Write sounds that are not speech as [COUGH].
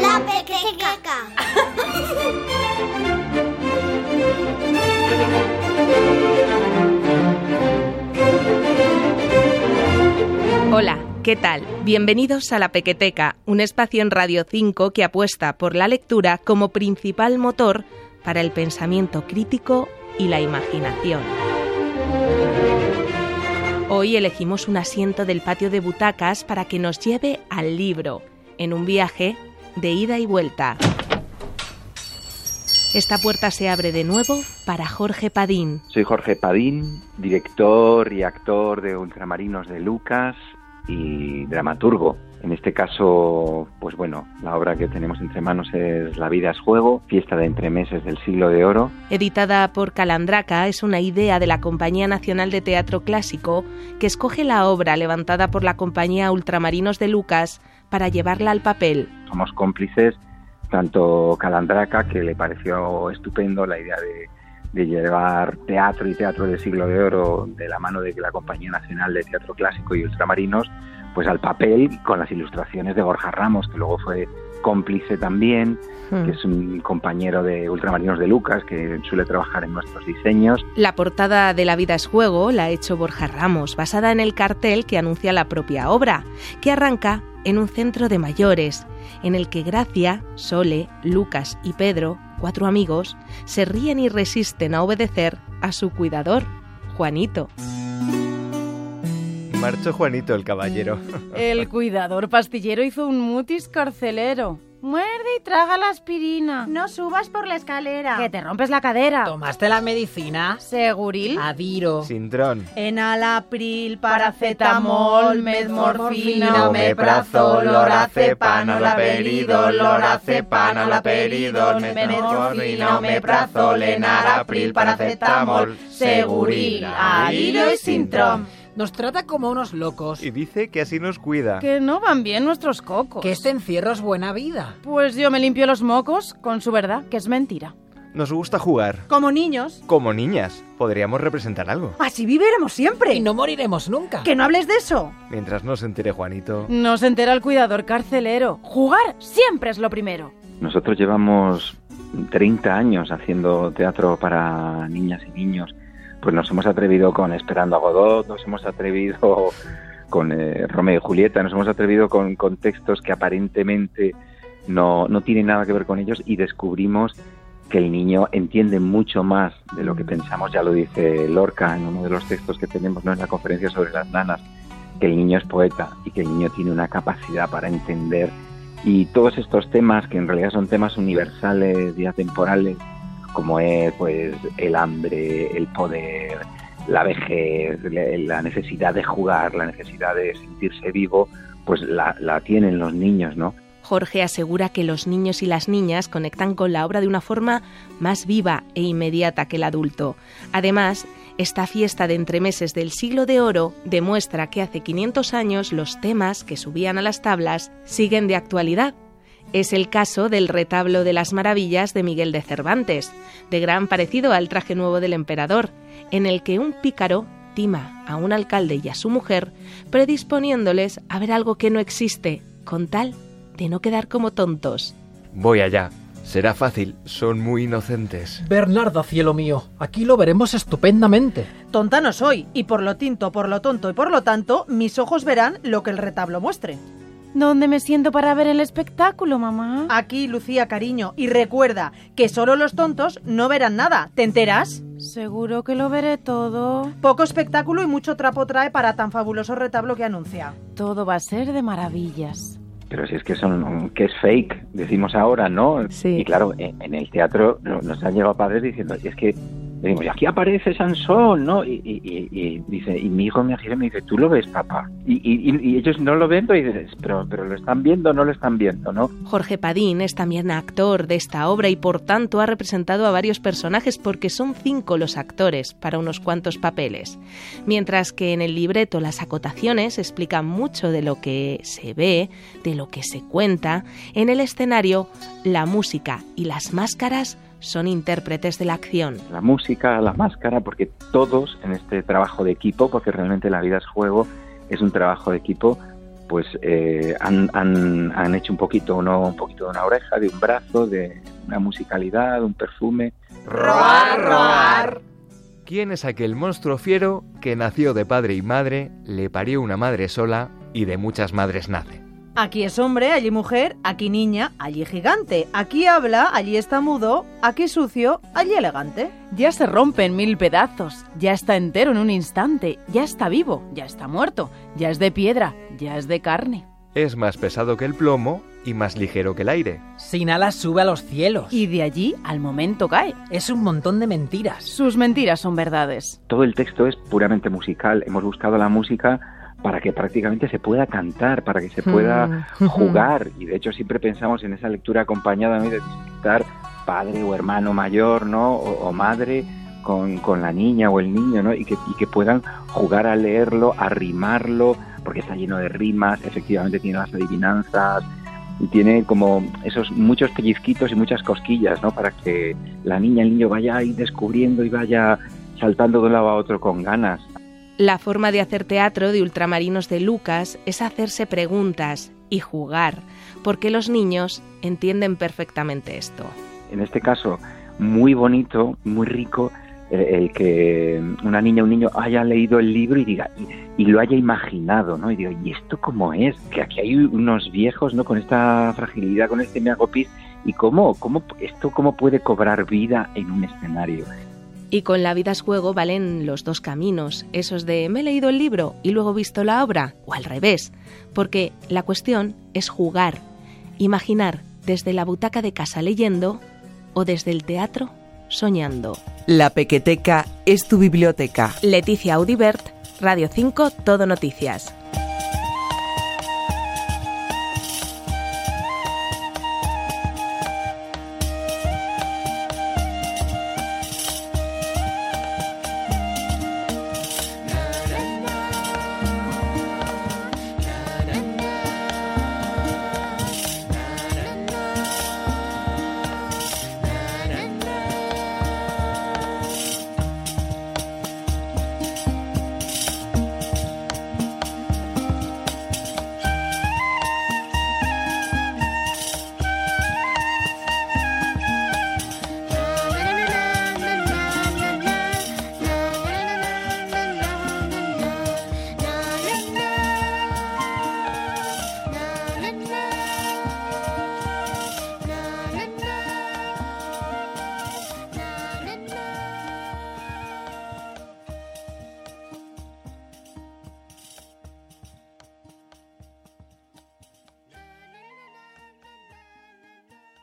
La pequeteca. Hola, ¿qué tal? Bienvenidos a La Pequeteca, un espacio en Radio 5 que apuesta por la lectura como principal motor para el pensamiento crítico y la imaginación. Hoy elegimos un asiento del patio de butacas para que nos lleve al libro, en un viaje de ida y vuelta. Esta puerta se abre de nuevo para Jorge Padín. Soy Jorge Padín, director y actor de Ultramarinos de Lucas y dramaturgo. En este caso, pues bueno, la obra que tenemos entre manos es La vida es juego, fiesta de entremeses del siglo de oro. Editada por Calandraca, es una idea de la Compañía Nacional de Teatro Clásico que escoge la obra levantada por la compañía Ultramarinos de Lucas para llevarla al papel. Somos cómplices tanto Calandraca, que le pareció estupendo la idea de, de, llevar teatro y teatro del siglo de oro de la mano de la Compañía Nacional de Teatro Clásico y Ultramarinos, pues al papel con las ilustraciones de Borja Ramos, que luego fue cómplice también, que es un compañero de Ultramarinos de Lucas, que suele trabajar en nuestros diseños. La portada de La vida es juego la ha hecho Borja Ramos, basada en el cartel que anuncia la propia obra, que arranca en un centro de mayores, en el que Gracia, Sole, Lucas y Pedro, cuatro amigos, se ríen y resisten a obedecer a su cuidador, Juanito. Marchó Juanito el caballero. [LAUGHS] El cuidador pastillero hizo un mutis carcelero. Muerde y traga la aspirina. No subas por la escalera. Que te rompes la cadera. ¿Tomaste la medicina? ¿Seguril? Adiro. Sintrón. Enalapril, paracetamol, metmorfina, omeprazol, lorazepam, olaperidol, lorazepam, olaperidol, metmorfina, omeprazol, enalapril, paracetamol, seguril, adiro y sintrón. Nos trata como unos locos. Y dice que así nos cuida. Que no van bien nuestros cocos. Que este encierro es buena vida. Pues yo me limpio los mocos con su verdad, que es mentira. Nos gusta jugar. Como niños. Como niñas. Podríamos representar algo. Así viviremos siempre. Y no moriremos nunca. Que no hables de eso. Mientras no se entere Juanito. No se entera el cuidador carcelero. Jugar siempre es lo primero. Nosotros llevamos 30 años haciendo teatro para niñas y niños pues nos hemos atrevido con Esperando a Godot, nos hemos atrevido [LAUGHS] con eh, Romeo y Julieta, nos hemos atrevido con, con textos que aparentemente no, no tienen nada que ver con ellos y descubrimos que el niño entiende mucho más de lo que pensamos, ya lo dice Lorca en uno de los textos que tenemos ¿no? en la conferencia sobre las nanas, que el niño es poeta y que el niño tiene una capacidad para entender y todos estos temas que en realidad son temas universales y atemporales como es pues el hambre, el poder, la vejez, la necesidad de jugar, la necesidad de sentirse vivo, pues la, la tienen los niños, ¿no? Jorge asegura que los niños y las niñas conectan con la obra de una forma más viva e inmediata que el adulto. Además, esta fiesta de entremeses del siglo de oro demuestra que hace 500 años los temas que subían a las tablas siguen de actualidad es el caso del retablo de las maravillas de Miguel de Cervantes, de gran parecido al traje nuevo del emperador, en el que un pícaro tima a un alcalde y a su mujer, predisponiéndoles a ver algo que no existe, con tal de no quedar como tontos. Voy allá. Será fácil, son muy inocentes. Bernarda, cielo mío, aquí lo veremos estupendamente. Tonta no soy, y por lo tinto, por lo tonto y por lo tanto, mis ojos verán lo que el retablo muestre. ¿Dónde me siento para ver el espectáculo, mamá? Aquí, Lucía, cariño. Y recuerda que solo los tontos no verán nada. ¿Te enteras? Seguro que lo veré todo. Poco espectáculo y mucho trapo trae para tan fabuloso retablo que anuncia. Todo va a ser de maravillas. Pero si es que son que es fake, decimos ahora, ¿no? Sí. Y claro, en, en el teatro nos han llegado padres diciendo, y es que decimos, y aquí aparece Sansón, ¿no? Y, dice, y mi hijo me gira y me dice, ¿tú lo ves, papá? Y, ellos no lo ven, y dices, pero, pero lo están viendo no lo están viendo, ¿no? Jorge Padín es también actor de esta obra y por tanto ha representado a varios personajes porque son cinco los actores para unos cuantos papeles. Mientras que en el libreto las acotaciones explican mucho de lo que se ve, de lo que se cuenta, en el escenario la música y las máscaras son intérpretes de la acción. La música, la máscara, porque todos en este trabajo de equipo, porque realmente la vida es juego, es un trabajo de equipo, pues eh, han, han, han, hecho un poquito, uno, un poquito de una oreja, de un brazo, de una musicalidad, un perfume. Roar, roar. ¿Quién es aquel monstruo fiero que nació de padre y madre, le parió una madre sola y de muchas madres nace? Aquí es hombre, allí mujer, aquí niña, allí gigante. Aquí habla, allí está mudo, aquí sucio, allí elegante. Ya se rompe en mil pedazos, ya está entero en un instante, ya está vivo, ya está muerto, ya es de piedra, ya es de carne. Es más pesado que el plomo y más ligero que el aire. Sin alas sube a los cielos. Y de allí al momento cae. Es un montón de mentiras. Sus mentiras son verdades. Todo el texto es puramente musical. Hemos buscado la música para que prácticamente se pueda cantar, para que se pueda Mm. jugar. Y de hecho siempre pensamos en esa lectura acompañada ¿no? de disfrutar padre o hermano mayor, ¿no? O, o madre con, con, la niña o el niño, ¿no? Y que, y que puedan jugar a leerlo, a rimarlo, porque está lleno de rimas, efectivamente tiene las adivinanzas, y tiene como esos muchos pellizquitos y muchas cosquillas, ¿no? Para que la niña, el niño vaya ahí descubriendo y vaya saltando de un lado a otro con ganas. La forma de hacer teatro de Ultramarinos de Lucas es hacerse preguntas y jugar, porque los niños entienden perfectamente esto. En este caso, muy bonito, muy rico, eh, el que una niña o un niño haya leído el libro y diga y, lo haya imaginado, ¿no? Y digo, ¿y esto cómo es? Que aquí hay unos viejos, ¿no? Con esta fragilidad, con este meagopis, y cómo, cómo esto cómo puede cobrar vida en un escenario. Y con La vida es juego valen los dos caminos, esos de me he leído el libro y luego visto la obra, o al revés, porque la cuestión es jugar, imaginar desde la butaca de casa leyendo o desde el teatro soñando. La Pequeteca es tu biblioteca. Leticia Audibert, Radio 5, Todo Noticias.